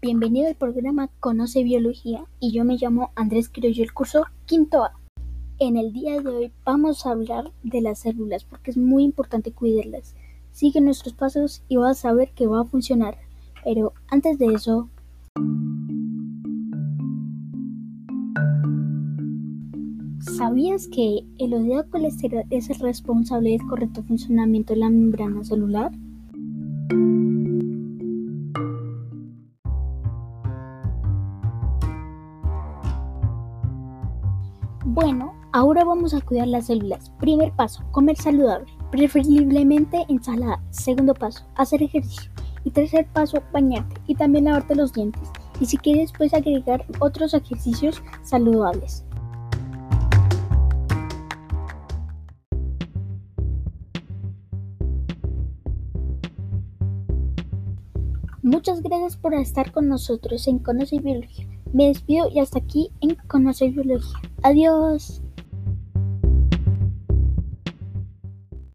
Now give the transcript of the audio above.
Bienvenido al programa Conoce Biología y yo me llamo Andrés Criollo, el curso quinto A. En el día de hoy vamos a hablar de las células porque es muy importante cuidarlas. Sigue nuestros pasos y vas a ver que va a funcionar. Pero antes de eso... ¿Sabías que el óxido colesterol es el responsable del correcto funcionamiento de la membrana celular? Bueno, ahora vamos a cuidar las células. Primer paso, comer saludable, preferiblemente ensalada. Segundo paso, hacer ejercicio. Y tercer paso, bañarte y también lavarte los dientes. Y si quieres, puedes agregar otros ejercicios saludables. Muchas gracias por estar con nosotros en Conoce Biología. Me despido y hasta aquí en Conoce Biología. Adiós.